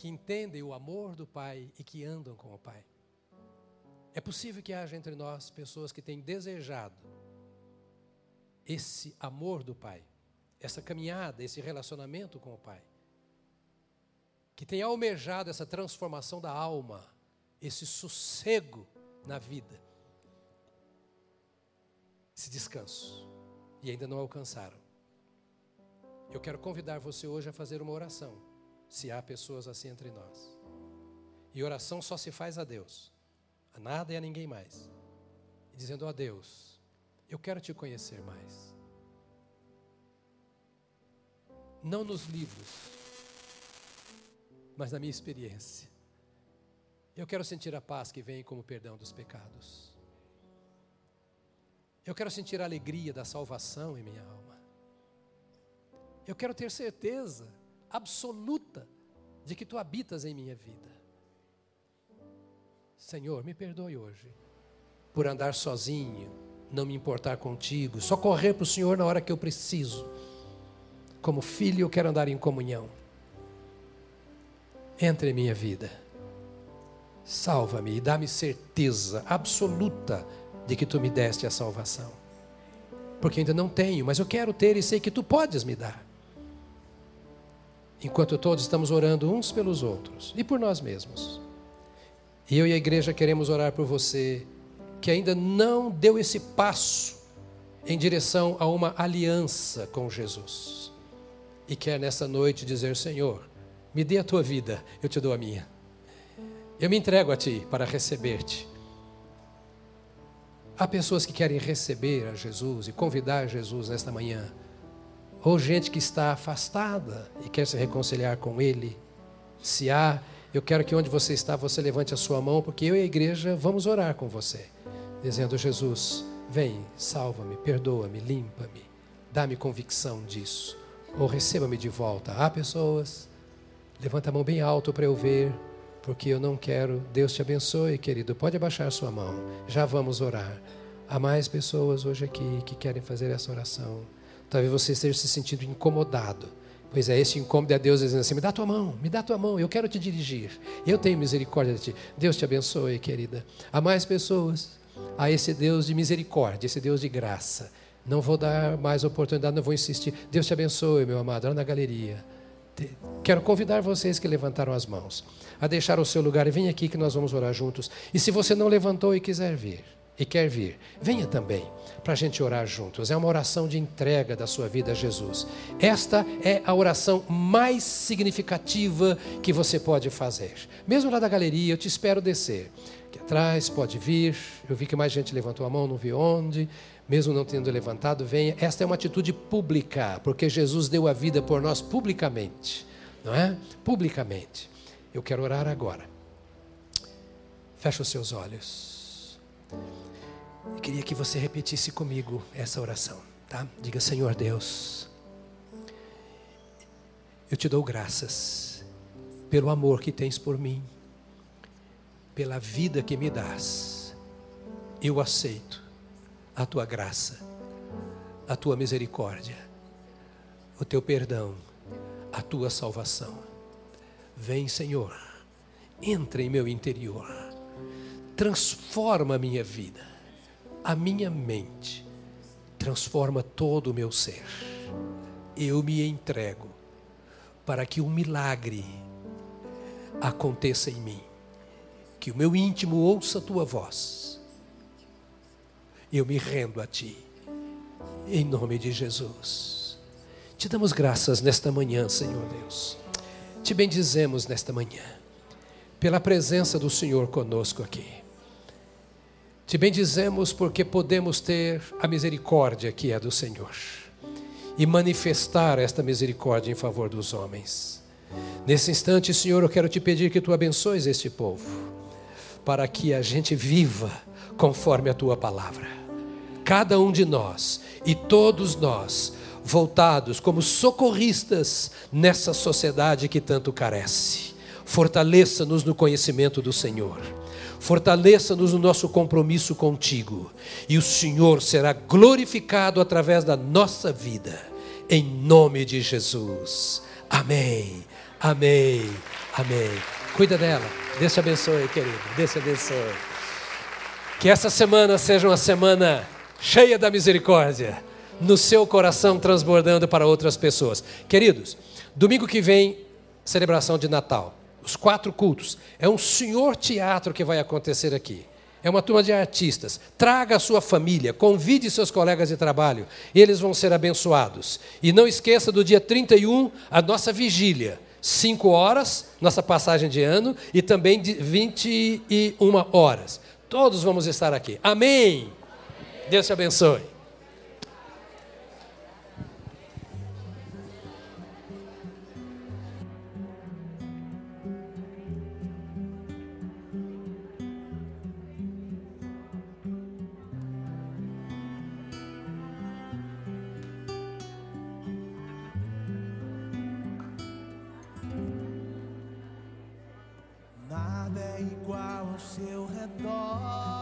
que entendem o amor do Pai e que andam com o Pai. É possível que haja entre nós pessoas que têm desejado esse amor do Pai, essa caminhada, esse relacionamento com o Pai, que têm almejado essa transformação da alma, esse sossego na vida, esse descanso, e ainda não alcançaram. Eu quero convidar você hoje a fazer uma oração se há pessoas assim entre nós. E oração só se faz a Deus, a nada e a ninguém mais. E dizendo a Deus, eu quero te conhecer mais. Não nos livros, mas na minha experiência. Eu quero sentir a paz que vem como perdão dos pecados. Eu quero sentir a alegria da salvação em minha alma. Eu quero ter certeza absoluta de que tu habitas em minha vida. Senhor, me perdoe hoje por andar sozinho, não me importar contigo, só correr para o Senhor na hora que eu preciso. Como filho, eu quero andar em comunhão. Entre em minha vida. Salva-me e dá-me certeza absoluta de que tu me deste a salvação. Porque ainda não tenho, mas eu quero ter e sei que tu podes me dar enquanto todos estamos orando uns pelos outros e por nós mesmos. E eu e a igreja queremos orar por você que ainda não deu esse passo em direção a uma aliança com Jesus. E quer nessa noite dizer: Senhor, me dê a tua vida, eu te dou a minha. Eu me entrego a ti para receber-te. Há pessoas que querem receber a Jesus e convidar Jesus nesta manhã, ou gente que está afastada e quer se reconciliar com Ele. Se há, eu quero que onde você está, você levante a sua mão, porque eu e a igreja vamos orar com você, dizendo: Jesus, vem, salva-me, perdoa-me, limpa-me, dá-me convicção disso, ou receba-me de volta. Há pessoas, levanta a mão bem alto para eu ver porque eu não quero. Deus te abençoe, querido. Pode abaixar sua mão. Já vamos orar. Há mais pessoas hoje aqui que querem fazer essa oração. Talvez você esteja se sentindo incomodado. Pois é, esse incômodo é Deus dizendo assim: me dá tua mão, me dá tua mão, eu quero te dirigir. Eu tenho misericórdia de ti. Deus te abençoe, querida. Há mais pessoas. Há esse Deus de misericórdia, esse Deus de graça. Não vou dar mais oportunidade, não vou insistir. Deus te abençoe, meu amado, lá na galeria. Quero convidar vocês que levantaram as mãos a deixar o seu lugar e venha aqui que nós vamos orar juntos. E se você não levantou e quiser vir, e quer vir, venha também para a gente orar juntos. É uma oração de entrega da sua vida a Jesus. Esta é a oração mais significativa que você pode fazer. Mesmo lá da galeria, eu te espero descer. Aqui atrás, pode vir. Eu vi que mais gente levantou a mão, não vi onde mesmo não tendo levantado, venha. Esta é uma atitude pública, porque Jesus deu a vida por nós publicamente, não é? Publicamente. Eu quero orar agora. Feche os seus olhos. Eu queria que você repetisse comigo essa oração, tá? Diga, Senhor Deus, eu te dou graças pelo amor que tens por mim, pela vida que me dás. Eu aceito a tua graça, a tua misericórdia, o teu perdão, a tua salvação. Vem, Senhor, entra em meu interior, transforma a minha vida, a minha mente, transforma todo o meu ser. Eu me entrego para que um milagre aconteça em mim, que o meu íntimo ouça a tua voz eu me rendo a Ti, em nome de Jesus. Te damos graças nesta manhã, Senhor Deus. Te bendizemos nesta manhã, pela presença do Senhor conosco aqui. Te bendizemos porque podemos ter a misericórdia que é do Senhor e manifestar esta misericórdia em favor dos homens. Nesse instante, Senhor, eu quero te pedir que tu abençoes este povo, para que a gente viva conforme a tua palavra cada um de nós e todos nós voltados como socorristas nessa sociedade que tanto carece. Fortaleça-nos no conhecimento do Senhor. Fortaleça-nos no nosso compromisso contigo. E o Senhor será glorificado através da nossa vida. Em nome de Jesus. Amém. Amém. Amém. Cuida dela. Deus te abençoe, querido. Deus te abençoe. Que essa semana seja uma semana cheia da misericórdia, no seu coração transbordando para outras pessoas. Queridos, domingo que vem, celebração de Natal, os quatro cultos. É um senhor teatro que vai acontecer aqui. É uma turma de artistas. Traga a sua família, convide seus colegas de trabalho, eles vão ser abençoados. E não esqueça do dia 31, a nossa vigília. 5 horas, nossa passagem de ano, e também de 21 horas. Todos vamos estar aqui. Amém. Deus te abençoe. Igual ao seu redor.